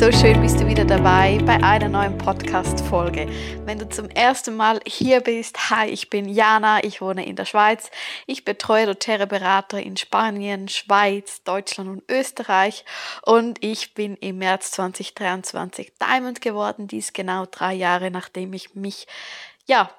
so schön bist du wieder dabei bei einer neuen Podcast-Folge. Wenn du zum ersten Mal hier bist, hi, ich bin Jana, ich wohne in der Schweiz. Ich betreue doTERRA Berater in Spanien, Schweiz, Deutschland und Österreich und ich bin im März 2023 Diamond geworden, dies genau drei Jahre nachdem ich mich ja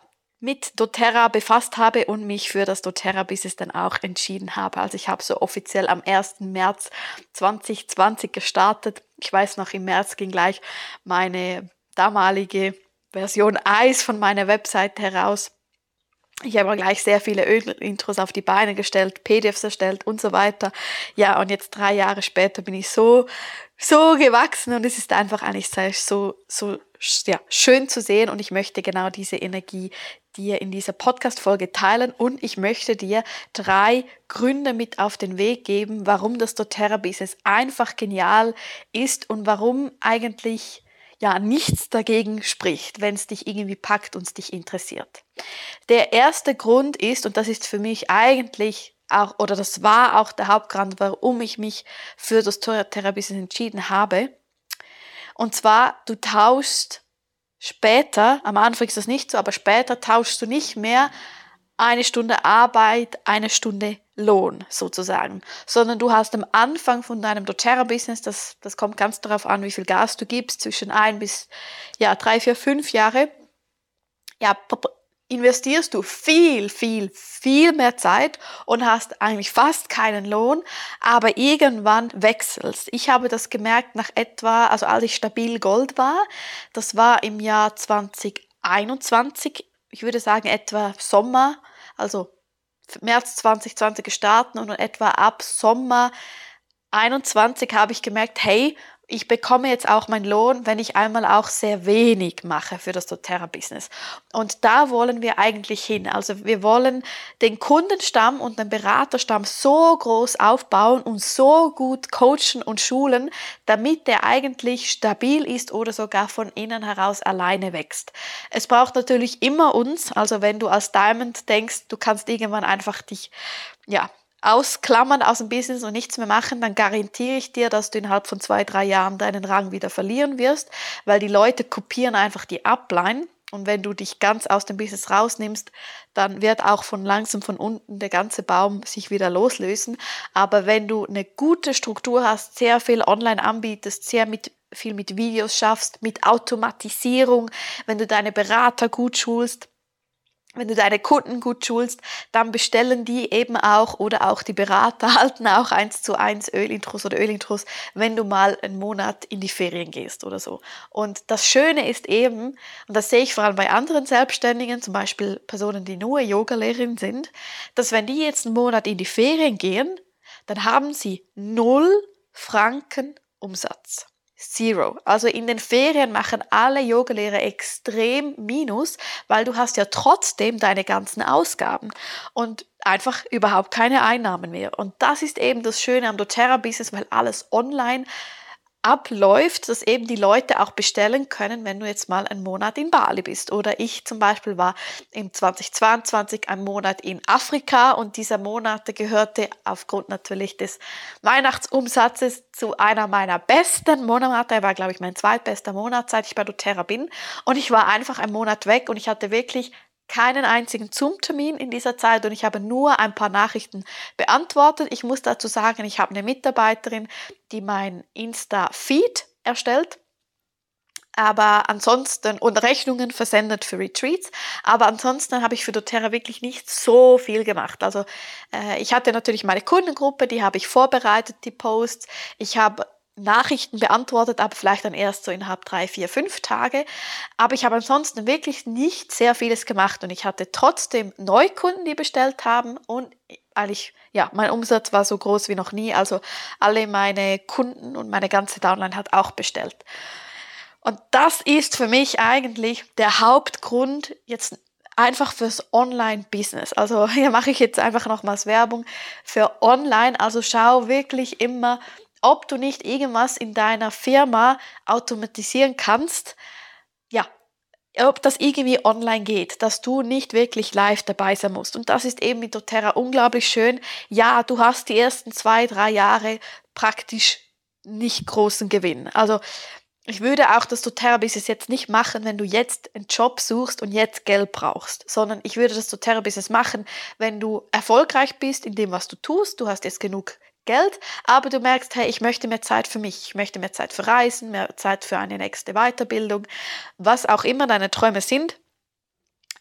mit doTERRA befasst habe und mich für das doTERRA-Business dann auch entschieden habe. Also ich habe so offiziell am 1. März 2020 gestartet. Ich weiß noch, im März ging gleich meine damalige Version 1 von meiner Website heraus. Ich habe gleich sehr viele Intros auf die Beine gestellt, PDFs erstellt und so weiter. Ja, und jetzt drei Jahre später bin ich so, so gewachsen und es ist einfach eigentlich so, so ja, schön zu sehen und ich möchte genau diese Energie dir in dieser Podcast-Folge teilen und ich möchte dir drei Gründe mit auf den Weg geben, warum das doTERRA-Business einfach genial ist und warum eigentlich ja nichts dagegen spricht, wenn es dich irgendwie packt und es dich interessiert. Der erste Grund ist, und das ist für mich eigentlich auch, oder das war auch der Hauptgrund, warum ich mich für das doTERRA-Business entschieden habe. Und zwar, du tauschst Später, am Anfang ist das nicht so, aber später tauschst du nicht mehr eine Stunde Arbeit, eine Stunde Lohn sozusagen, sondern du hast am Anfang von deinem doTERRA-Business, das, das kommt ganz darauf an, wie viel Gas du gibst, zwischen ein bis ja, drei, vier, fünf Jahre, ja, investierst du viel, viel, viel mehr Zeit und hast eigentlich fast keinen Lohn, aber irgendwann wechselst. Ich habe das gemerkt nach etwa, also als ich stabil Gold war, das war im Jahr 2021, ich würde sagen etwa Sommer, also März 2020 gestartet und etwa ab Sommer 21 habe ich gemerkt, hey, ich bekomme jetzt auch meinen Lohn, wenn ich einmal auch sehr wenig mache für das doTERRA-Business. Und da wollen wir eigentlich hin. Also wir wollen den Kundenstamm und den Beraterstamm so groß aufbauen und so gut coachen und schulen, damit der eigentlich stabil ist oder sogar von innen heraus alleine wächst. Es braucht natürlich immer uns, also wenn du als Diamond denkst, du kannst irgendwann einfach dich ja, ausklammern aus dem Business und nichts mehr machen, dann garantiere ich dir, dass du innerhalb von zwei, drei Jahren deinen Rang wieder verlieren wirst, weil die Leute kopieren einfach die Upline. Und wenn du dich ganz aus dem Business rausnimmst, dann wird auch von langsam von unten der ganze Baum sich wieder loslösen. Aber wenn du eine gute Struktur hast, sehr viel online anbietest, sehr mit, viel mit Videos schaffst, mit Automatisierung, wenn du deine Berater gut schulst, wenn du deine Kunden gut schulst, dann bestellen die eben auch oder auch die Berater halten auch eins zu eins Ölintros oder Ölintros, wenn du mal einen Monat in die Ferien gehst oder so. Und das Schöne ist eben, und das sehe ich vor allem bei anderen Selbstständigen, zum Beispiel Personen, die nur Yogalehrerin sind, dass wenn die jetzt einen Monat in die Ferien gehen, dann haben sie null Franken Umsatz. Zero. Also in den Ferien machen alle Yogalehrer extrem Minus, weil du hast ja trotzdem deine ganzen Ausgaben und einfach überhaupt keine Einnahmen mehr. Und das ist eben das Schöne am doTERRA-Business, weil alles online abläuft, dass eben die Leute auch bestellen können, wenn du jetzt mal einen Monat in Bali bist. Oder ich zum Beispiel war im 2022 einen Monat in Afrika und dieser Monat gehörte aufgrund natürlich des Weihnachtsumsatzes zu einer meiner besten Monate. Er war, glaube ich, mein zweitbester Monat, seit ich bei doTERRA bin. Und ich war einfach einen Monat weg und ich hatte wirklich keinen einzigen Zoom-Termin in dieser Zeit und ich habe nur ein paar Nachrichten beantwortet. Ich muss dazu sagen, ich habe eine Mitarbeiterin, die mein Insta-Feed erstellt. Aber ansonsten, und Rechnungen versendet für Retreats. Aber ansonsten habe ich für doTERRA wirklich nicht so viel gemacht. Also äh, ich hatte natürlich meine Kundengruppe, die habe ich vorbereitet, die Posts. Ich habe Nachrichten beantwortet, aber vielleicht dann erst so innerhalb drei, vier, fünf Tage. Aber ich habe ansonsten wirklich nicht sehr vieles gemacht und ich hatte trotzdem Neukunden, die bestellt haben und eigentlich, ja, mein Umsatz war so groß wie noch nie. Also alle meine Kunden und meine ganze Downline hat auch bestellt. Und das ist für mich eigentlich der Hauptgrund jetzt einfach fürs Online-Business. Also hier mache ich jetzt einfach nochmals Werbung für Online. Also schau wirklich immer, ob du nicht irgendwas in deiner Firma automatisieren kannst, ja, ob das irgendwie online geht, dass du nicht wirklich live dabei sein musst. Und das ist eben mit doTERRA unglaublich schön. Ja, du hast die ersten zwei, drei Jahre praktisch nicht großen Gewinn. Also ich würde auch das doTERRA-Business jetzt nicht machen, wenn du jetzt einen Job suchst und jetzt Geld brauchst, sondern ich würde das doTERRA-Business machen, wenn du erfolgreich bist in dem, was du tust, du hast jetzt genug Geld, aber du merkst, hey, ich möchte mehr Zeit für mich, ich möchte mehr Zeit für Reisen, mehr Zeit für eine nächste Weiterbildung, was auch immer deine Träume sind.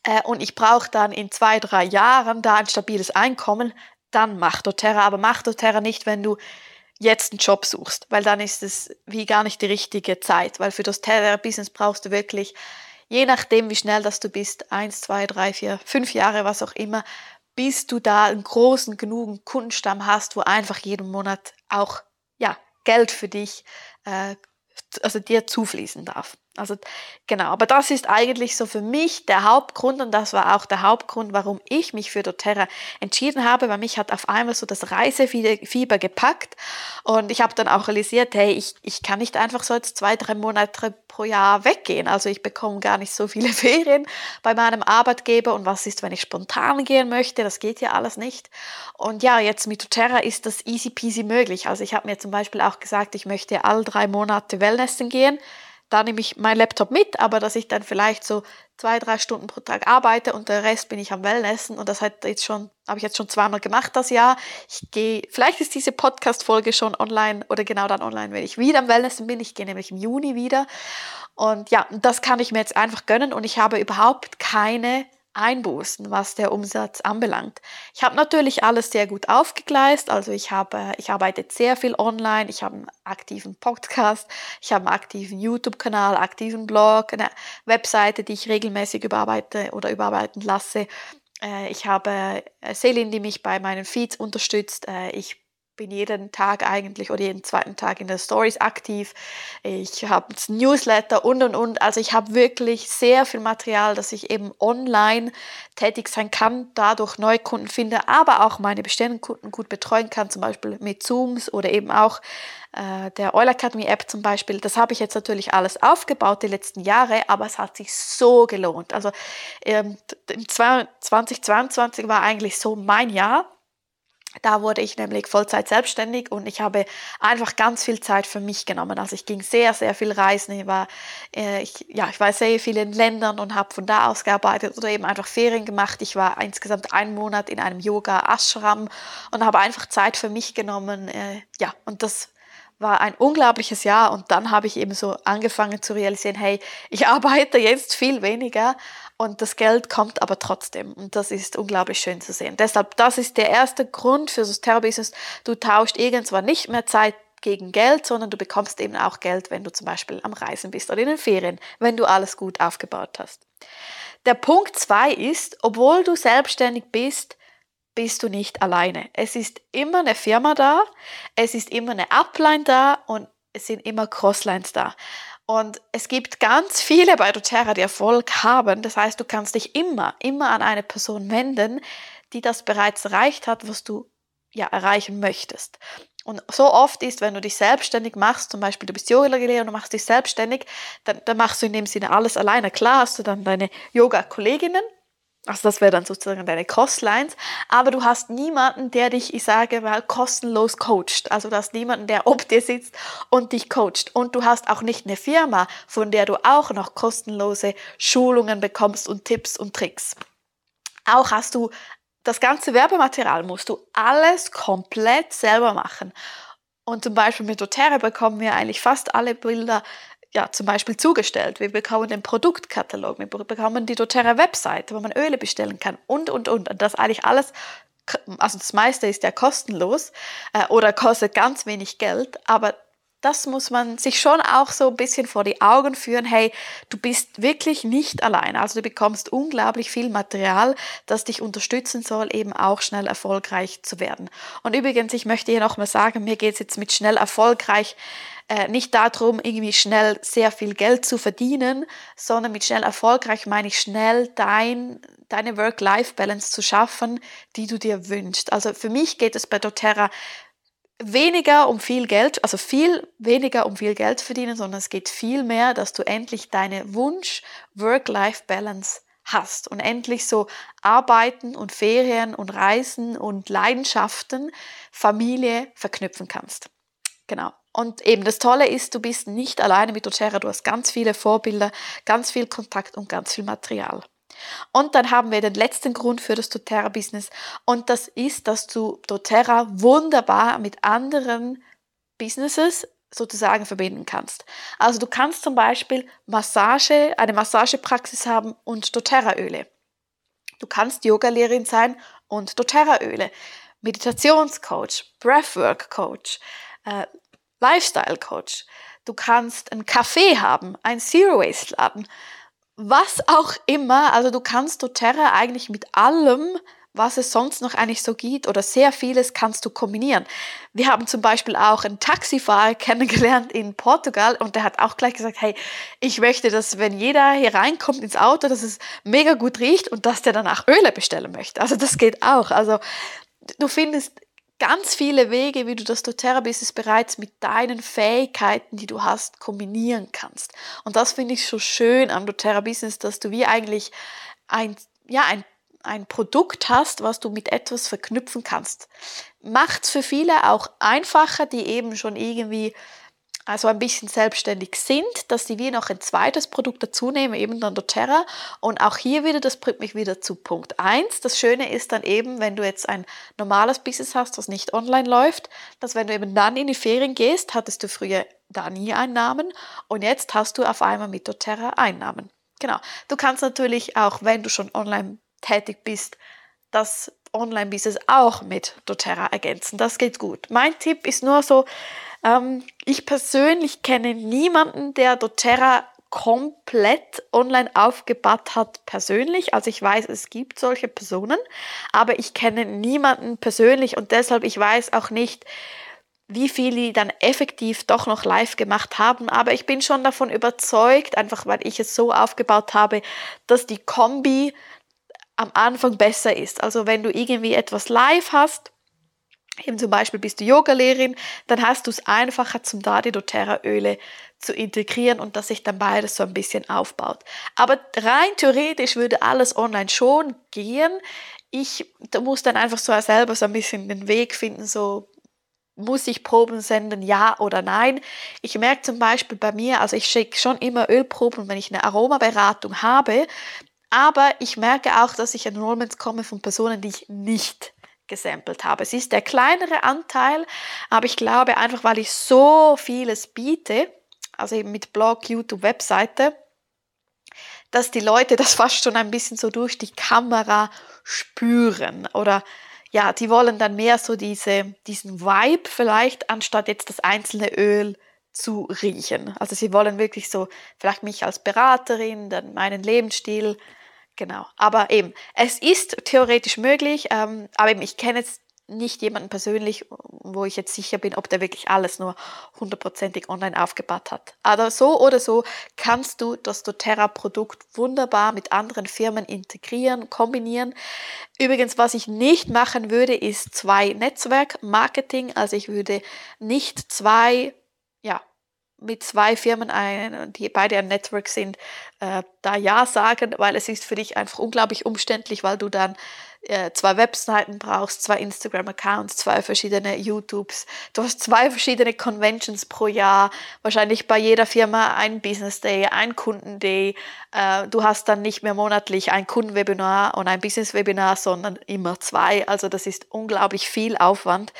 Äh, und ich brauche dann in zwei, drei Jahren da ein stabiles Einkommen, dann mach doTERRA, aber mach doTERRA nicht, wenn du jetzt einen Job suchst, weil dann ist es wie gar nicht die richtige Zeit, weil für das Terror-Business brauchst du wirklich, je nachdem wie schnell das du bist, eins, zwei, drei, vier, fünf Jahre, was auch immer, bis du da einen großen genugen Kundenstamm hast, wo einfach jeden Monat auch ja Geld für dich, äh, also dir zufließen darf. Also genau, aber das ist eigentlich so für mich der Hauptgrund und das war auch der Hauptgrund, warum ich mich für doTERRA entschieden habe, weil mich hat auf einmal so das Reisefieber gepackt und ich habe dann auch realisiert, hey, ich, ich kann nicht einfach so jetzt zwei, drei Monate pro Jahr weggehen. Also ich bekomme gar nicht so viele Ferien bei meinem Arbeitgeber und was ist, wenn ich spontan gehen möchte? Das geht ja alles nicht. Und ja, jetzt mit doTERRA ist das easy peasy möglich. Also ich habe mir zum Beispiel auch gesagt, ich möchte alle drei Monate Wellnessen gehen da nehme ich meinen Laptop mit, aber dass ich dann vielleicht so zwei, drei Stunden pro Tag arbeite und der Rest bin ich am Wellnessen und das hat jetzt schon, habe ich jetzt schon zweimal gemacht das Jahr. Ich gehe, vielleicht ist diese Podcast-Folge schon online oder genau dann online, wenn ich wieder am Wellnessen bin. Ich gehe nämlich im Juni wieder und ja, das kann ich mir jetzt einfach gönnen und ich habe überhaupt keine Einbußen, was der Umsatz anbelangt. Ich habe natürlich alles sehr gut aufgegleist, also ich habe, ich arbeite sehr viel online, ich habe einen aktiven Podcast, ich habe einen aktiven YouTube-Kanal, aktiven Blog, eine Webseite, die ich regelmäßig überarbeite oder überarbeiten lasse. Äh, ich habe äh, Selin, die mich bei meinen Feeds unterstützt. Äh, ich bin jeden Tag eigentlich oder jeden zweiten Tag in der Stories aktiv. Ich habe Newsletter und und und. Also ich habe wirklich sehr viel Material, dass ich eben online tätig sein kann, dadurch Neukunden finde, aber auch meine bestehenden Kunden gut betreuen kann, zum Beispiel mit Zooms oder eben auch äh, der Oil Academy App zum Beispiel. Das habe ich jetzt natürlich alles aufgebaut die letzten Jahre, aber es hat sich so gelohnt. Also ähm, 2022 war eigentlich so mein Jahr da wurde ich nämlich Vollzeit selbstständig und ich habe einfach ganz viel Zeit für mich genommen. Also ich ging sehr, sehr viel reisen. Ich war, äh, ich, ja, ich war sehr viel in Ländern und habe von da aus gearbeitet oder eben einfach Ferien gemacht. Ich war insgesamt einen Monat in einem Yoga-Ashram und habe einfach Zeit für mich genommen. Äh, ja, und das war ein unglaubliches Jahr und dann habe ich eben so angefangen zu realisieren, hey, ich arbeite jetzt viel weniger, und das Geld kommt aber trotzdem. Und das ist unglaublich schön zu sehen. Deshalb, das ist der erste Grund für das Terrorbusiness. Du tauscht irgendwann nicht mehr Zeit gegen Geld, sondern du bekommst eben auch Geld, wenn du zum Beispiel am Reisen bist oder in den Ferien, wenn du alles gut aufgebaut hast. Der Punkt zwei ist, obwohl du selbstständig bist, bist du nicht alleine. Es ist immer eine Firma da, es ist immer eine Upline da und es sind immer Crosslines da. Und es gibt ganz viele bei doTERRA, die Erfolg haben. Das heißt, du kannst dich immer, immer an eine Person wenden, die das bereits erreicht hat, was du ja erreichen möchtest. Und so oft ist, wenn du dich selbstständig machst, zum Beispiel du bist Yoga-Lehrer und du machst dich selbstständig, dann, dann machst du in dem Sinne alles alleine. Klar hast du dann deine Yoga-Kolleginnen, also das wäre dann sozusagen deine Costlines. Aber du hast niemanden, der dich, ich sage mal, kostenlos coacht. Also du hast niemanden, der ob dir sitzt und dich coacht. Und du hast auch nicht eine Firma, von der du auch noch kostenlose Schulungen bekommst und Tipps und Tricks. Auch hast du das ganze Werbematerial, musst du alles komplett selber machen. Und zum Beispiel mit doTERRA bekommen wir eigentlich fast alle Bilder ja, zum Beispiel zugestellt. Wir bekommen den Produktkatalog, wir bekommen die doTERRA-Webseite, wo man Öle bestellen kann und, und, und. Und das eigentlich alles, also das meiste ist ja kostenlos äh, oder kostet ganz wenig Geld, aber das muss man sich schon auch so ein bisschen vor die Augen führen. Hey, du bist wirklich nicht allein. Also du bekommst unglaublich viel Material, das dich unterstützen soll, eben auch schnell erfolgreich zu werden. Und übrigens, ich möchte hier nochmal sagen, mir geht es jetzt mit schnell erfolgreich äh, nicht darum, irgendwie schnell sehr viel Geld zu verdienen, sondern mit schnell erfolgreich meine ich schnell dein, deine Work-Life-Balance zu schaffen, die du dir wünschst. Also für mich geht es bei doTERRA weniger um viel Geld, also viel weniger um viel Geld verdienen, sondern es geht viel mehr, dass du endlich deine Wunsch Work-Life-Balance hast und endlich so Arbeiten und Ferien und Reisen und Leidenschaften, Familie verknüpfen kannst. Genau. Und eben das Tolle ist, du bist nicht alleine mit doTERRA, du hast ganz viele Vorbilder, ganz viel Kontakt und ganz viel Material. Und dann haben wir den letzten Grund für das doTERRA-Business und das ist, dass du doTERRA wunderbar mit anderen Businesses sozusagen verbinden kannst. Also du kannst zum Beispiel Massage, eine Massagepraxis haben und doTERRA-Öle. Du kannst Yogalehrerin sein und doTERRA-Öle. Meditationscoach, Breathwork-Coach, äh, Lifestyle-Coach. Du kannst ein Café haben, ein Zero-Waste-Laden, was auch immer. Also du kannst doTERRA eigentlich mit allem was es sonst noch eigentlich so gibt oder sehr vieles kannst du kombinieren. Wir haben zum Beispiel auch einen Taxifahrer kennengelernt in Portugal und der hat auch gleich gesagt, hey, ich möchte, dass wenn jeder hier reinkommt ins Auto, dass es mega gut riecht und dass der danach Öle bestellen möchte. Also das geht auch. Also du findest ganz viele Wege, wie du das doTERRA-Business bereits mit deinen Fähigkeiten, die du hast, kombinieren kannst. Und das finde ich so schön am doTERRA-Business, dass du wie eigentlich ein, ja, ein ein Produkt hast, was du mit etwas verknüpfen kannst. Macht es für viele auch einfacher, die eben schon irgendwie also ein bisschen selbstständig sind, dass die wie noch ein zweites Produkt dazu nehmen, eben dann doTERRA. Und auch hier wieder, das bringt mich wieder zu Punkt 1. Das Schöne ist dann eben, wenn du jetzt ein normales Business hast, das nicht online läuft, dass wenn du eben dann in die Ferien gehst, hattest du früher da nie Einnahmen und jetzt hast du auf einmal mit doTERRA Einnahmen. Genau. Du kannst natürlich auch, wenn du schon online tätig bist, das Online-Business auch mit doTERRA ergänzen. Das geht gut. Mein Tipp ist nur so, ähm, ich persönlich kenne niemanden, der doTERRA komplett online aufgebaut hat persönlich. Also ich weiß, es gibt solche Personen, aber ich kenne niemanden persönlich und deshalb ich weiß auch nicht, wie viele dann effektiv doch noch live gemacht haben. Aber ich bin schon davon überzeugt, einfach weil ich es so aufgebaut habe, dass die Kombi am Anfang besser ist. Also wenn du irgendwie etwas live hast, eben zum Beispiel bist du Yogalehrerin, dann hast du es einfacher zum da die doTERRA Öle zu integrieren und dass sich dann beides so ein bisschen aufbaut. Aber rein theoretisch würde alles online schon gehen. Ich muss dann einfach so selber so ein bisschen den Weg finden, so muss ich Proben senden, ja oder nein. Ich merke zum Beispiel bei mir, also ich schicke schon immer Ölproben, wenn ich eine Aromaberatung habe, aber ich merke auch, dass ich Enrollments komme von Personen, die ich nicht gesampelt habe. Es ist der kleinere Anteil, aber ich glaube einfach, weil ich so vieles biete, also eben mit Blog, YouTube, Webseite, dass die Leute das fast schon ein bisschen so durch die Kamera spüren oder ja, die wollen dann mehr so diese, diesen Vibe vielleicht, anstatt jetzt das einzelne Öl zu riechen. Also sie wollen wirklich so vielleicht mich als Beraterin, dann meinen Lebensstil, Genau. Aber eben, es ist theoretisch möglich, ähm, aber eben, ich kenne jetzt nicht jemanden persönlich, wo ich jetzt sicher bin, ob der wirklich alles nur hundertprozentig online aufgebaut hat. Aber so oder so kannst du das doTERRA-Produkt wunderbar mit anderen Firmen integrieren, kombinieren. Übrigens, was ich nicht machen würde, ist zwei Netzwerk-Marketing. Also ich würde nicht zwei mit zwei Firmen, ein, die beide ein Network sind, äh, da Ja sagen, weil es ist für dich einfach unglaublich umständlich, weil du dann äh, zwei Webseiten brauchst, zwei Instagram-Accounts, zwei verschiedene YouTubes. Du hast zwei verschiedene Conventions pro Jahr, wahrscheinlich bei jeder Firma ein Business Day, ein Kundenday. Äh, du hast dann nicht mehr monatlich ein Kundenwebinar und ein Business-Webinar, sondern immer zwei. Also das ist unglaublich viel Aufwand.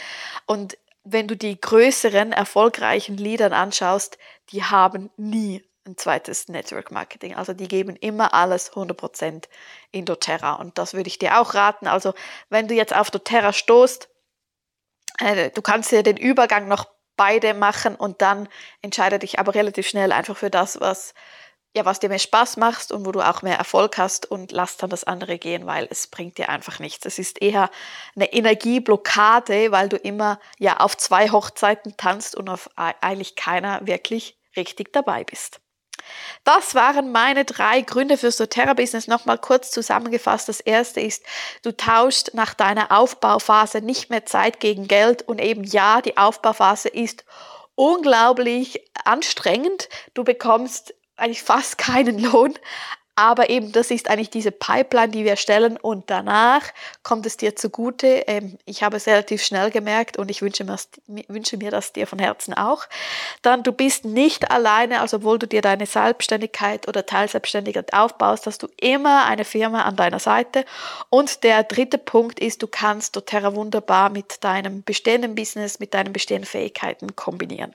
Und wenn du die größeren, erfolgreichen Leadern anschaust, die haben nie ein zweites Network Marketing. Also die geben immer alles 100% in doTERRA. Und das würde ich dir auch raten. Also wenn du jetzt auf doTERRA stoßt, äh, du kannst dir den Übergang noch beide machen und dann entscheide dich aber relativ schnell einfach für das, was ja, was dir mehr Spaß macht und wo du auch mehr Erfolg hast und lass dann das andere gehen, weil es bringt dir einfach nichts. Es ist eher eine Energieblockade, weil du immer ja auf zwei Hochzeiten tanzt und auf eigentlich keiner wirklich richtig dabei bist. Das waren meine drei Gründe fürs doTERRA-Business. Nochmal kurz zusammengefasst. Das erste ist, du tauschst nach deiner Aufbauphase nicht mehr Zeit gegen Geld und eben ja, die Aufbauphase ist unglaublich anstrengend. Du bekommst eigentlich fast keinen Lohn. Aber eben, das ist eigentlich diese Pipeline, die wir stellen und danach kommt es dir zugute. Ähm, ich habe es relativ schnell gemerkt und ich wünsche mir, wünsche mir das dir von Herzen auch. Dann, du bist nicht alleine, also obwohl du dir deine Selbstständigkeit oder Teilselbstständigkeit aufbaust, hast du immer eine Firma an deiner Seite. Und der dritte Punkt ist, du kannst doTERRA wunderbar mit deinem bestehenden Business, mit deinen bestehenden Fähigkeiten kombinieren.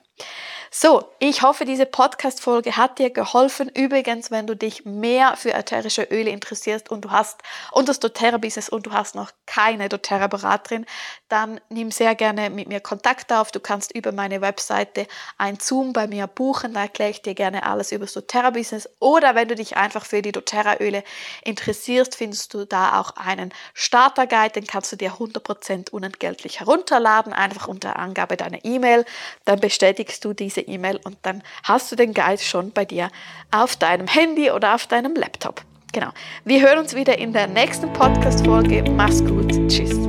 So, ich hoffe, diese Podcast-Folge hat dir geholfen. Übrigens, wenn du dich mehr für ätherische Öle interessierst und du hast und das doTERRA-Business und du hast noch keine doTERRA-Beraterin, dann nimm sehr gerne mit mir Kontakt auf. Du kannst über meine Webseite ein Zoom bei mir buchen. Da erkläre ich dir gerne alles über das doTERRA-Business. Oder wenn du dich einfach für die doTERRA-Öle interessierst, findest du da auch einen Starter-Guide. Den kannst du dir 100% unentgeltlich herunterladen, einfach unter Angabe deiner E-Mail. Dann bestätigst du diese E-Mail und dann hast du den Guide schon bei dir auf deinem Handy oder auf deinem Laptop. Genau. Wir hören uns wieder in der nächsten Podcast-Folge. Mach's gut. Tschüss.